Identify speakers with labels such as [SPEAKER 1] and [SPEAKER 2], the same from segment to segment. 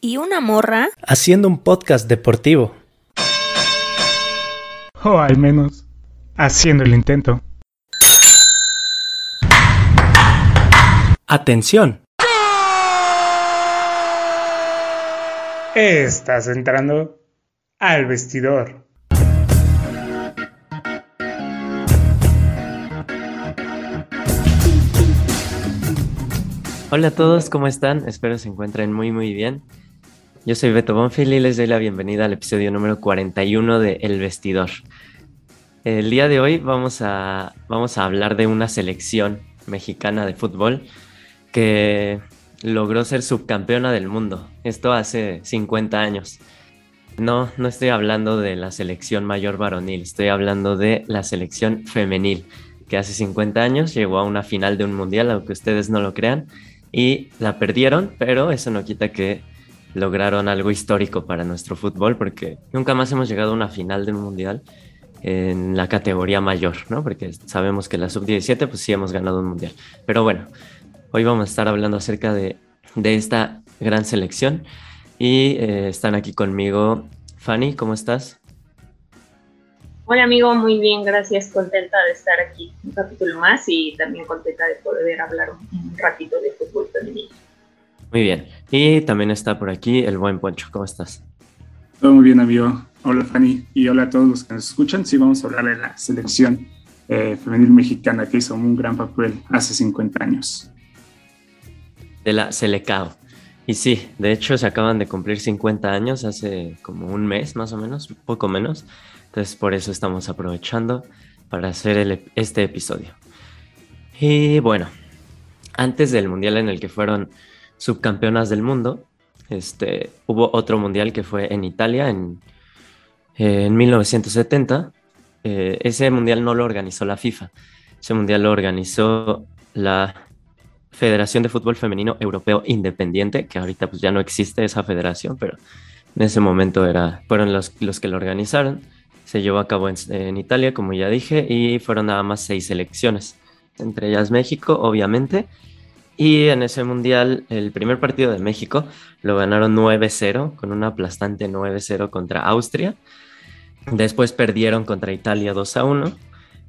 [SPEAKER 1] ¿Y una morra?
[SPEAKER 2] Haciendo un podcast deportivo.
[SPEAKER 3] O al menos, haciendo el intento.
[SPEAKER 2] Atención.
[SPEAKER 3] Estás entrando al vestidor.
[SPEAKER 4] Hola a todos, ¿cómo están? Espero se encuentren muy muy bien. Yo soy Beto Bonfil y les doy la bienvenida al episodio número 41 de El Vestidor. El día de hoy vamos a, vamos a hablar de una selección mexicana de fútbol que logró ser subcampeona del mundo. Esto hace 50 años. No, no estoy hablando de la selección mayor varonil, estoy hablando de la selección femenil, que hace 50 años llegó a una final de un mundial, aunque ustedes no lo crean, y la perdieron, pero eso no quita que lograron algo histórico para nuestro fútbol, porque nunca más hemos llegado a una final de un mundial en la categoría mayor, ¿no? Porque sabemos que la sub-17, pues sí hemos ganado un mundial. Pero bueno, hoy vamos a estar hablando acerca de, esta gran selección y eh, están aquí conmigo. Fanny, ¿cómo estás?
[SPEAKER 5] Hola amigo, muy bien, gracias, contenta de estar aquí un capítulo más y también contenta de poder hablar un ratito de fútbol femenino.
[SPEAKER 4] Muy bien. Y también está por aquí el buen Poncho. ¿Cómo estás?
[SPEAKER 6] Todo muy bien, amigo. Hola, Fanny. Y hola a todos los que nos escuchan. Sí, vamos a hablar de la selección eh, femenil mexicana que hizo un gran papel hace 50 años.
[SPEAKER 4] De la Selecao. Y sí, de hecho se acaban de cumplir 50 años hace como un mes más o menos, poco menos. Entonces por eso estamos aprovechando para hacer este episodio. Y bueno, antes del mundial en el que fueron subcampeonas del mundo, este, hubo otro mundial que fue en Italia en, en 1970. Eh, ese mundial no lo organizó la FIFA, ese mundial lo organizó la Federación de Fútbol Femenino Europeo Independiente, que ahorita pues ya no existe esa federación, pero en ese momento era, fueron los, los que lo organizaron. Se llevó a cabo en, en Italia, como ya dije, y fueron nada más seis selecciones entre ellas México, obviamente. Y en ese mundial, el primer partido de México lo ganaron 9-0, con un aplastante 9-0 contra Austria. Después perdieron contra Italia 2-1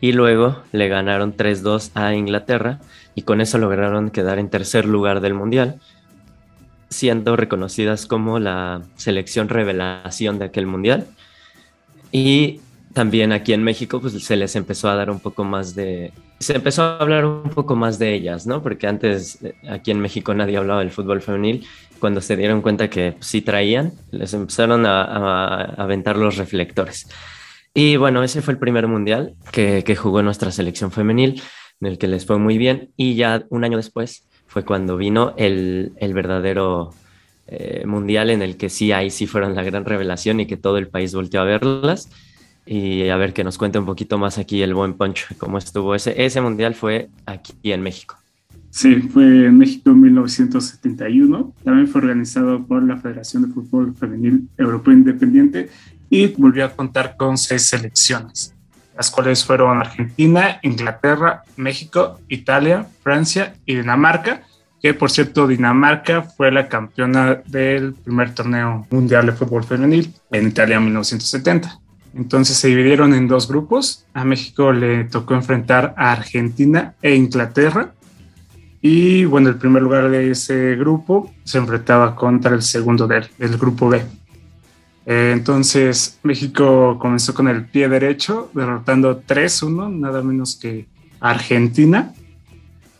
[SPEAKER 4] y luego le ganaron 3-2 a Inglaterra y con eso lograron quedar en tercer lugar del mundial, siendo reconocidas como la selección revelación de aquel mundial. Y también aquí en México pues se les empezó a dar un poco más de... Se empezó a hablar un poco más de ellas, ¿no? Porque antes eh, aquí en México nadie hablaba del fútbol femenil. Cuando se dieron cuenta que sí traían, les empezaron a, aventar los reflectores. Y bueno, ese fue el primer mundial que, que, jugó nuestra selección femenil, en el que les fue muy bien. Y ya un año después fue cuando vino el, el verdadero eh, mundial en el que sí, ahí sí fueron la gran revelación y que todo el país volteó a verlas y a ver que nos cuente un poquito más aquí el buen Poncho, cómo estuvo ese, ese mundial fue aquí en México.
[SPEAKER 6] Sí, fue en México en 1971. También fue organizado por la Federación de Fútbol Femenil Europeo Independiente y volvió a contar con seis selecciones, las cuales fueron Argentina, Inglaterra, México, Italia, Francia y Dinamarca, que por cierto Dinamarca fue la campeona del primer torneo mundial de fútbol femenil en Italia en 1970. Entonces se dividieron en dos grupos. A México le tocó enfrentar a Argentina e Inglaterra. Y bueno, el primer lugar de ese grupo se enfrentaba contra el segundo del, grupo B. Eh, entonces México comenzó con el pie derecho, derrotando 3-1, nada menos que Argentina.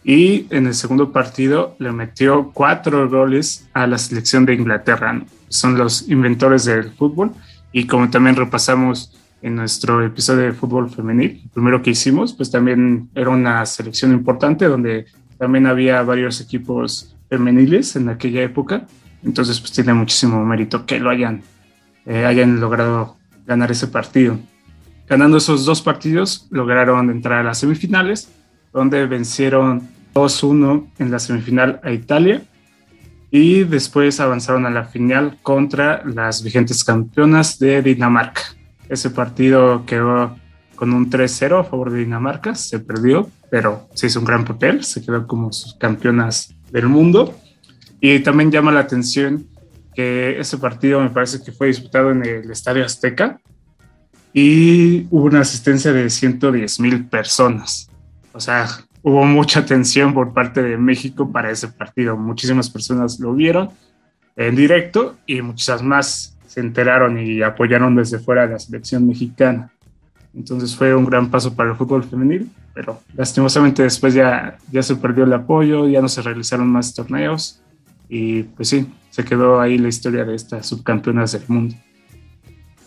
[SPEAKER 6] Y en el segundo partido le metió cuatro goles a la selección de Inglaterra. Son los inventores del fútbol y como también repasamos en nuestro episodio de fútbol femenil, primero que hicimos, pues también era una selección importante donde también había varios equipos femeniles en aquella época Entonces, pues tiene muchísimo mérito que lo hayan, eh, hayan logrado ganar ese partido. Ganando esos dos partidos, lograron entrar a las semifinales, donde vencieron 2-1 en la semifinal a Italia y después avanzaron a la final contra las vigentes campeonas de Dinamarca. Ese partido quedó con un 3-0 a favor de Dinamarca, se perdió, pero se hizo un gran papel, se quedó como sus campeonas del mundo. Y también llama la atención que ese partido me parece que fue disputado en el Estadio Azteca y hubo una asistencia de 110 mil personas. O sea, hubo mucha atención por parte de México para ese partido. Muchísimas personas lo vieron en directo y muchas más se enteraron y apoyaron desde fuera de la selección mexicana. Entonces fue un gran paso para el fútbol femenil, pero lastimosamente después ya, ya se perdió el apoyo, ya no se realizaron más torneos y pues sí, se quedó ahí la historia de estas subcampeonas del mundo.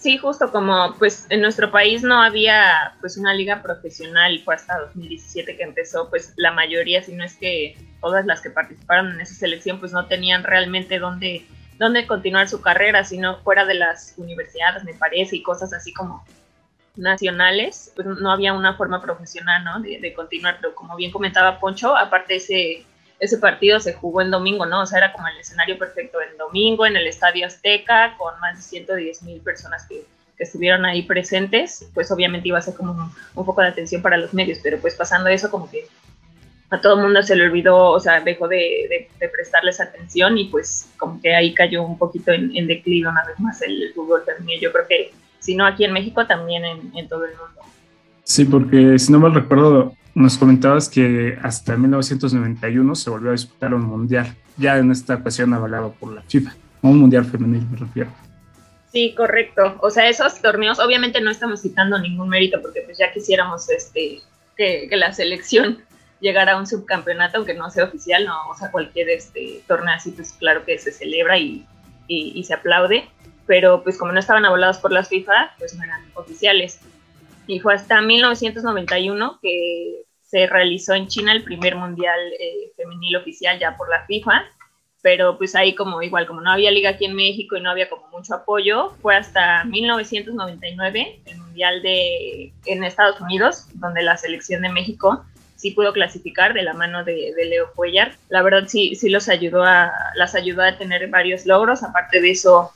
[SPEAKER 5] Sí, justo como pues en nuestro país no había pues una liga profesional, fue hasta 2017 que empezó, pues la mayoría, si no es que todas las que participaron en esa selección, pues no tenían realmente dónde, dónde continuar su carrera, sino fuera de las universidades, me parece, y cosas así como nacionales, pues no había una forma profesional, ¿no? De, de continuar, pero como bien comentaba Poncho, aparte ese ese partido se jugó en domingo, ¿no? O sea, era como el escenario perfecto en domingo, en el Estadio Azteca, con más de 110 mil personas que, estuvieron ahí presentes, pues obviamente iba a ser como un, poco de atención para los medios, pero pues pasando eso como que a todo el mundo se le olvidó, o sea, dejó de, prestarles atención y pues como que ahí cayó un poquito en, en declive una vez más el fútbol femenino. Yo creo que si no aquí en México, también en, en todo el mundo.
[SPEAKER 6] Sí, porque si no mal recuerdo, nos comentabas que hasta 1991 se volvió a disputar un mundial, ya en esta ocasión avalado por la FIFA, un mundial femenil me refiero.
[SPEAKER 5] Sí, correcto. O sea, esos torneos, obviamente no estamos citando ningún mérito porque pues ya quisiéramos este que, la selección llegara a un subcampeonato, aunque no sea oficial, no, o sea, cualquier este torneo así, pues claro que se celebra y, y, se aplaude, pero pues como no estaban avalados por las FIFA, pues no eran oficiales y fue hasta 1991 que se realizó en China el primer mundial eh, femenil oficial ya por la FIFA, pero pues ahí como igual, como no había liga aquí en México y no había como mucho apoyo, fue hasta 1999 el mundial de en Estados Unidos, donde la selección de México sí pudo clasificar de la mano de, Leo Cuellar. La verdad sí, sí los ayudó a, las ayudó a tener varios logros, aparte de eso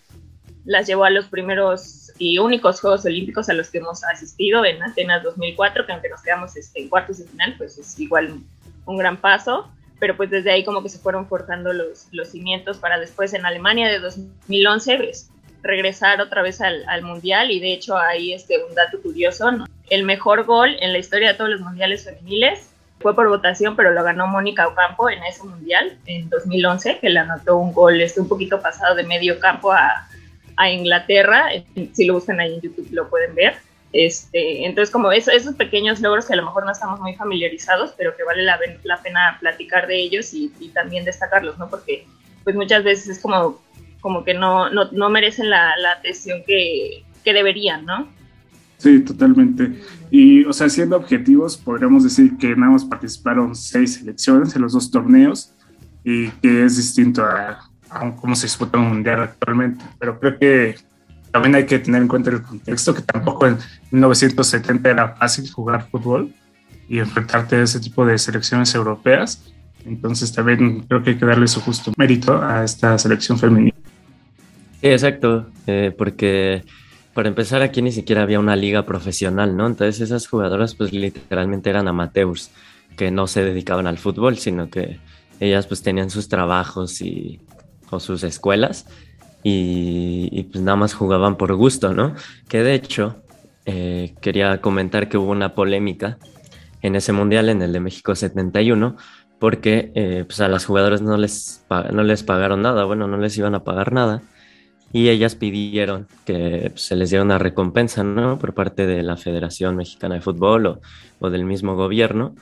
[SPEAKER 5] las llevó a los primeros y únicos Juegos Olímpicos a los que hemos asistido en Atenas 2004, que aunque nos quedamos este, en cuartos de final, pues es igual un gran paso, pero pues desde ahí como que se fueron forjando los, los cimientos para después en Alemania de 2011 pues, regresar otra vez al, al, Mundial y de hecho ahí este, un dato curioso, ¿no? el mejor gol en la historia de todos los Mundiales femeniles fue por votación, pero lo ganó Mónica Ocampo en ese Mundial en 2011, que le anotó un gol este, un poquito pasado de medio campo a a Inglaterra, si lo buscan ahí en YouTube lo pueden ver. Este, entonces, como eso, esos pequeños logros que a lo mejor no estamos muy familiarizados, pero que vale la, la pena platicar de ellos y, y, también destacarlos, ¿no? Porque pues muchas veces es como, como que no, no, no merecen la, la atención que, que deberían, ¿no?
[SPEAKER 6] Sí, totalmente. Y, o sea, siendo objetivos, podríamos decir que nada más participaron seis selecciones en los dos torneos y que es distinto a a cómo se disputa un mundial actualmente. Pero creo que también hay que tener en cuenta el contexto, que tampoco en 1970 era fácil jugar fútbol y enfrentarte a ese tipo de selecciones europeas. Entonces también creo que hay que darle su justo mérito a esta selección femenina.
[SPEAKER 4] Exacto, eh, porque para empezar aquí ni siquiera había una liga profesional, ¿no? Entonces esas jugadoras pues literalmente eran amateurs que no se dedicaban al fútbol, sino que ellas pues tenían sus trabajos y o sus escuelas y, y, pues nada más jugaban por gusto, ¿no? Que de hecho eh, quería comentar que hubo una polémica en ese mundial, en el de México 71, porque eh, pues a las jugadoras no les, no les pagaron nada, bueno, no les iban a pagar nada y ellas pidieron que pues, se les diera una recompensa, ¿no? Por parte de la Federación Mexicana de Fútbol o, o del mismo gobierno,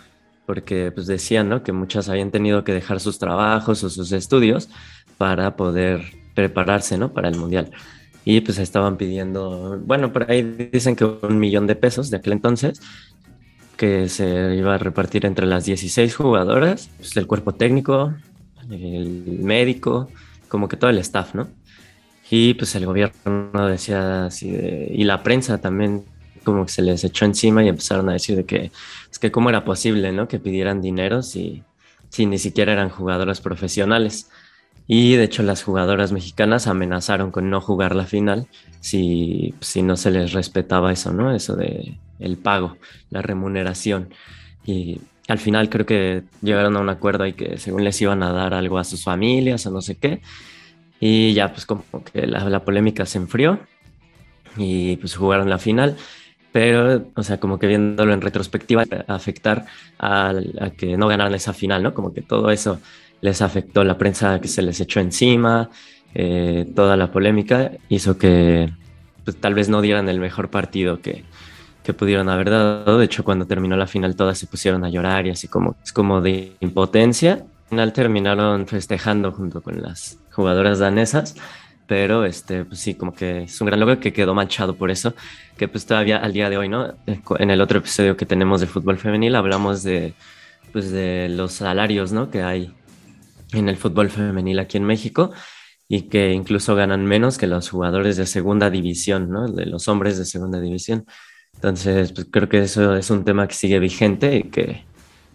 [SPEAKER 4] porque pues decían, ¿no? Que muchas habían tenido que dejar sus trabajos o sus estudios para poder prepararse, ¿no? Para el Mundial. Y pues estaban pidiendo, bueno, por ahí dicen que un millón de pesos de aquel entonces, que se iba a repartir entre las 16 jugadoras, pues el cuerpo técnico, el médico como que todo el staff, ¿no? Y pues el gobierno decía así y la prensa también como que se les echó encima y empezaron a decir de que es que cómo era posible, ¿no? Que pidieran dinero si, si ni siquiera eran jugadoras profesionales. Y de hecho las jugadoras mexicanas amenazaron con no jugar la final si, si no se les respetaba eso, ¿no? Eso de el pago, la remuneración. Y al final creo que llegaron a un acuerdo y que según les iban a dar algo a sus familias o no sé qué. Y ya pues como que la, la polémica se enfrió y pues jugaron la final pero, o sea, como que viéndolo en retrospectiva, afectar a, que no ganaran esa final, ¿no? Como que todo eso les afectó, la prensa que se les echó encima, eh, toda la polémica hizo que pues, tal vez no dieran el mejor partido que, que pudieron haber dado. De hecho, cuando terminó la final todas se pusieron a llorar y así como, es como de impotencia. Al final terminaron festejando junto con las jugadoras danesas pero este, pues sí, como que es un gran logro que quedó manchado por eso, que pues todavía al día de hoy, ¿no? En el otro episodio que tenemos de fútbol femenil hablamos de, pues de los salarios, ¿no? Que hay en el fútbol femenil aquí en México y que incluso ganan menos que los jugadores de segunda división, ¿no? De los hombres de segunda división. Entonces, pues creo que eso es un tema que sigue vigente y que,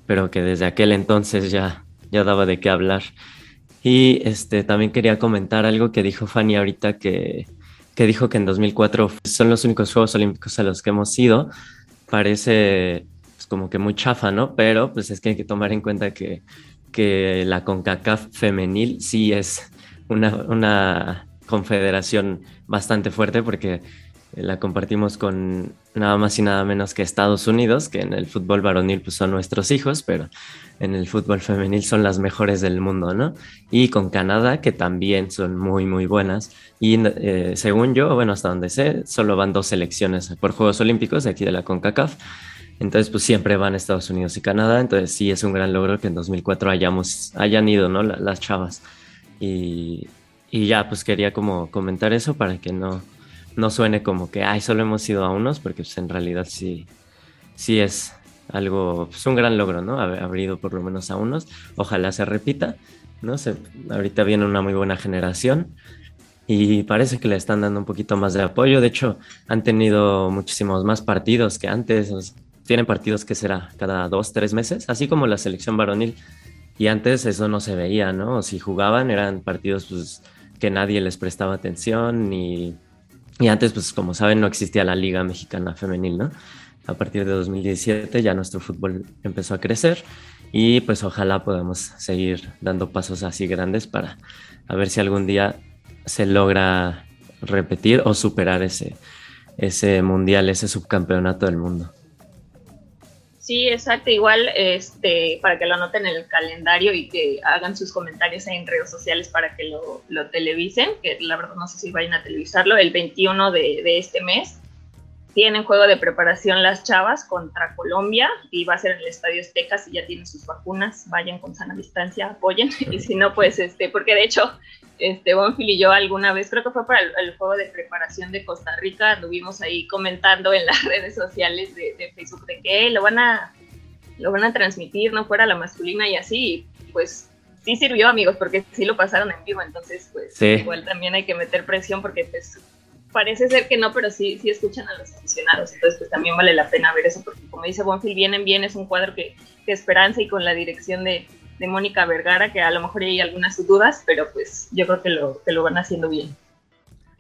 [SPEAKER 4] pero que desde aquel entonces ya, ya daba de qué hablar. Y este, también quería comentar algo que dijo Fanny ahorita, que, que dijo que en 2004 son los únicos Juegos Olímpicos a los que hemos ido. Parece pues, como que muy chafa, ¿no? Pero pues es que hay que tomar en cuenta que, que la CONCACAF femenil sí es una, una confederación bastante fuerte porque la compartimos con nada más y nada menos que Estados Unidos, que en el fútbol varonil pues, son nuestros hijos, pero en el fútbol femenil son las mejores del mundo, ¿no? Y con Canadá, que también son muy, muy buenas. Y eh, según yo, bueno, hasta donde sé, solo van dos selecciones por Juegos Olímpicos de aquí de la CONCACAF. Entonces, pues siempre van Estados Unidos y Canadá. Entonces, sí es un gran logro que en 2004 hayamos, hayan ido, ¿no? Las chavas. Y, y ya, pues quería como comentar eso para que no, no suene como que, ay, solo hemos ido a unos, porque pues, en realidad sí, sí es algo, pues un gran logro, ¿no? Haber, ido por lo menos a unos. Ojalá se repita, ¿no? Se, ahorita viene una muy buena generación y parece que le están dando un poquito más de apoyo. De hecho, han tenido muchísimos más partidos que antes. Tienen partidos que será cada dos, tres meses, así como la selección varonil. Y antes eso no se veía, ¿no? Si jugaban eran partidos pues, que nadie les prestaba atención ni y antes, pues como saben, no existía la Liga Mexicana Femenil, ¿no? A partir de 2017 ya nuestro fútbol empezó a crecer y pues ojalá podamos seguir dando pasos así grandes para a ver si algún día se logra repetir o superar ese, ese mundial, ese subcampeonato del mundo.
[SPEAKER 5] Sí, exacto. Igual, este, para que lo anoten en el calendario y que hagan sus comentarios en redes sociales para que lo, lo televisen, que la verdad no sé si vayan a televisarlo, el 21 de, de, este mes. Tienen juego de preparación las chavas contra Colombia y va a ser en el Estadio Azteca si ya tienen sus vacunas, vayan con sana distancia, apoyen. Y si no, pues, este, porque de hecho este, Bonfil y yo alguna vez, creo que fue para el, juego de preparación de Costa Rica, anduvimos ahí comentando en las redes sociales de, Facebook de que lo van a lo van a transmitir, no fuera la masculina y así, pues sí sirvió amigos, porque sí lo pasaron en vivo, entonces pues igual también hay que meter presión porque pues parece ser que no, pero sí, sí escuchan a los aficionados, entonces pues también vale la pena ver eso, porque como dice Bonfil, vienen bien, es un cuadro que, que esperanza y con la dirección de, de Mónica Vergara, que a lo mejor hay algunas dudas, pero pues yo creo que lo, que lo van haciendo bien.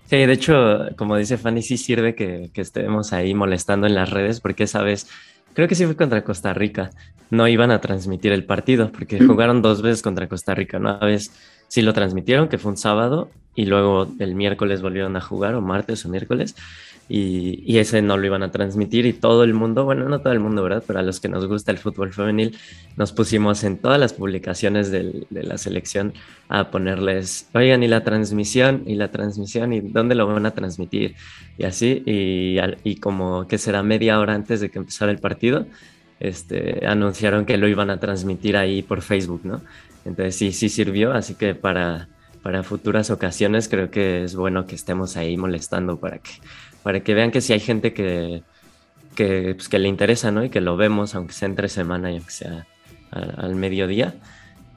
[SPEAKER 4] Sí, de hecho, como dice Fanny, sí sirve que, que estemos ahí molestando en las redes, porque esa vez, creo que sí fue contra Costa Rica, no iban a transmitir el partido, porque jugaron dos veces contra Costa Rica, Una vez sí lo transmitieron, que fue un sábado, y luego el miércoles volvieron a jugar, o martes o miércoles, y, ese no lo iban a transmitir y todo el mundo, bueno, no todo el mundo, ¿verdad? Pero a los que nos gusta el fútbol femenil, nos pusimos en todas las publicaciones de la selección a ponerles, oigan, y la transmisión, y la transmisión, y dónde lo van a transmitir, y así, y, y como que será media hora antes de que empezara el partido, este, anunciaron que lo iban a transmitir ahí por Facebook, ¿no? Entonces sí, sí sirvió, así que para, para futuras ocasiones creo que es bueno que estemos ahí molestando para que para que vean que si hay gente que, que, pues, que le interesa, ¿no? Y que lo vemos, aunque sea entre semana y aunque sea al, mediodía.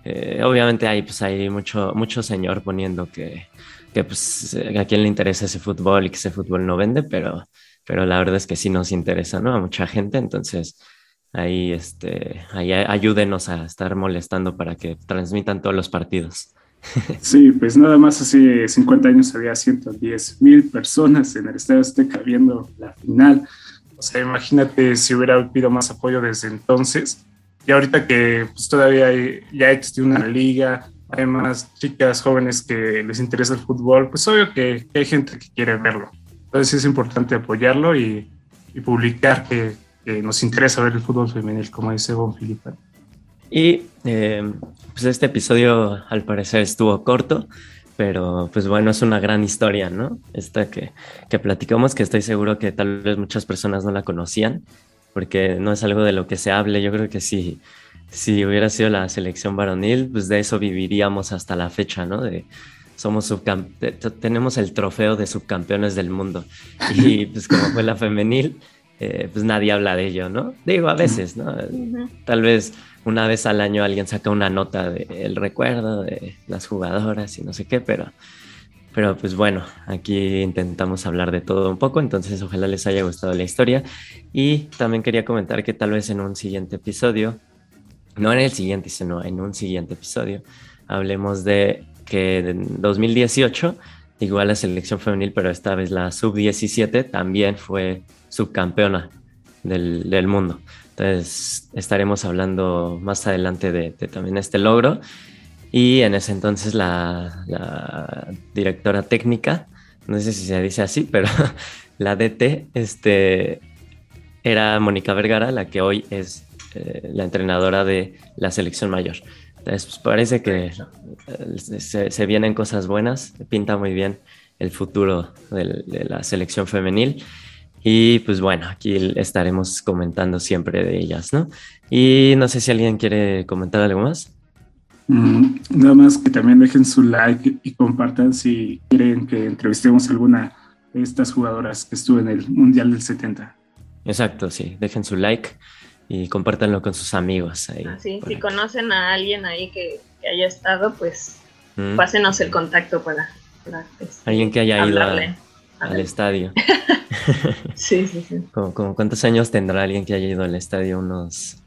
[SPEAKER 4] Eh, obviamente hay, pues, hay mucho, mucho señor poniendo que, que pues, a quién le interesa ese fútbol y que ese fútbol no vende, pero, pero la verdad es que sí nos interesa, ¿no? A mucha gente, entonces ahí, este, ahí ayúdenos a estar molestando para que transmitan todos los partidos.
[SPEAKER 6] Sí, pues nada más hace 50 años había 110 mil personas en el Estadio Azteca viendo la final. O sea, imagínate si hubiera habido más apoyo desde entonces. Y ahorita que pues, todavía ya existe una liga, hay más chicas jóvenes que les interesa el fútbol, pues obvio que, hay gente que quiere verlo. Entonces es importante apoyarlo y, publicar que, nos interesa ver el fútbol femenil, como dice Bon Filipe.
[SPEAKER 4] Y eh, pues este episodio al parecer estuvo corto, pero pues bueno, es una gran historia, ¿no? Esta que, que platicamos, que estoy seguro que tal vez muchas personas no la conocían, porque no es algo de lo que se hable. Yo creo que si, si hubiera sido la selección varonil, pues de eso viviríamos hasta la fecha, ¿no? De, somos tenemos el trofeo de subcampeones del mundo. Y pues como fue la femenil, eh, pues nadie habla de ello, ¿no? Digo, a veces, ¿no? Tal vez una vez al año alguien saca una nota del recuerdo de las jugadoras y no sé qué, pero pero pues bueno, aquí intentamos hablar de todo un poco, entonces ojalá les haya gustado la historia. Y también quería comentar que tal vez en un siguiente episodio, no en el siguiente, sino en un siguiente episodio, hablemos de que en 2018, igual la selección femenil, pero esta vez la sub-17 también fue subcampeona del, del, mundo. Entonces estaremos hablando más adelante de, también este logro y en ese entonces la, directora técnica, no sé si se dice así, pero la DT, este, era Mónica Vergara, la que hoy es eh, la entrenadora de la selección mayor. Entonces, pues, parece que eh, se, vienen cosas buenas, pinta muy bien el futuro de la selección femenil. Y pues bueno, aquí estaremos comentando siempre de ellas, ¿no? Y no sé si alguien quiere comentar algo más.
[SPEAKER 6] Mm, nada más que también dejen su like y compartan si quieren que entrevistemos alguna de estas jugadoras que estuvo en el Mundial del 70.
[SPEAKER 4] Exacto, sí. Dejen su like y compártanlo con sus amigos. Ahí,
[SPEAKER 5] si conocen a alguien ahí que, haya estado, pues mm. pásenos el contacto para...
[SPEAKER 4] Este, alguien que haya ido al estadio.
[SPEAKER 5] sí, sí, sí.
[SPEAKER 4] Como, ¿Cuántos años tendrá alguien que haya ido al estadio? Unos,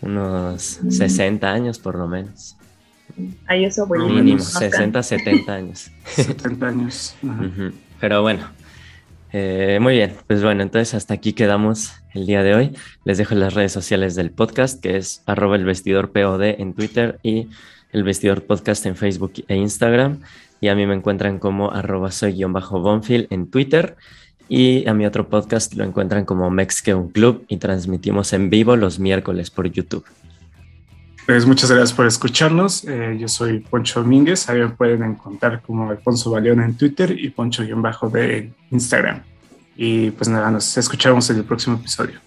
[SPEAKER 4] unos 60 mm. años por lo menos.
[SPEAKER 5] Ahí eso.
[SPEAKER 4] Mínimo, 60, 70 años.
[SPEAKER 6] 70 años.
[SPEAKER 4] Pero bueno, eh, muy bien. Pues bueno, entonces hasta aquí quedamos el día de hoy. Les dejo las redes sociales del podcast, que es arroba el vestidor POD en Twitter y el vestidor podcast en Facebook e Instagram. Y a mí me encuentran como arroba soy-bonfil en Twitter. Y a mi otro podcast lo encuentran como un Club y transmitimos en vivo los miércoles por YouTube.
[SPEAKER 6] Pues muchas gracias por escucharnos. Eh, yo soy Poncho Domínguez. Ahí me pueden encontrar como Alfonso Baleón en Twitter y Poncho-de en Instagram. Y pues nada, nos escuchamos en el próximo episodio.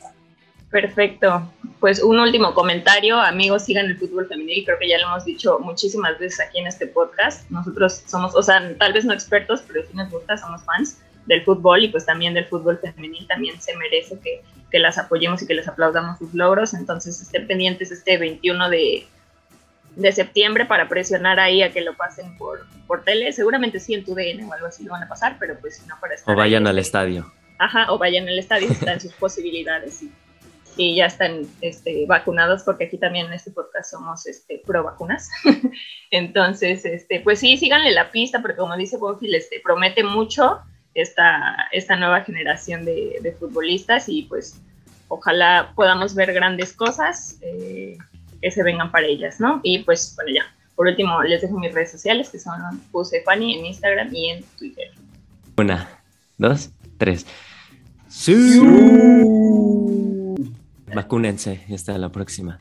[SPEAKER 5] Perfecto. Pues un último comentario. Amigos, sigan el fútbol femenil. Creo que ya lo hemos dicho muchísimas veces aquí en este podcast. Nosotros somos, o sea, tal vez no expertos, pero sí nos gusta, somos fans del fútbol y pues también del fútbol femenil. También se merece que que las apoyemos y que les aplaudamos sus logros. Entonces estén pendientes este 21 de, de septiembre para presionar ahí a que lo pasen por, por tele. Seguramente sí en tu DN o algo así lo van a pasar, pero pues si no para estar
[SPEAKER 4] O vayan al
[SPEAKER 5] este,
[SPEAKER 4] estadio.
[SPEAKER 5] Ajá, o vayan al estadio, están sus posibilidades y, y, ya están este, vacunados, porque aquí también en este podcast somos este, pro vacunas. Entonces, este, pues sí, síganle la pista, porque como dice Bonfil, este, promete mucho esta, esta nueva generación de, futbolistas y pues ojalá podamos ver grandes cosas eh, que se vengan para ellas, ¿no? Y pues bueno, ya, por último les dejo mis redes sociales que son Puse Fanny en Instagram y en Twitter.
[SPEAKER 4] Una, dos, tres. ¡Sí! Vacúnense, hasta la próxima.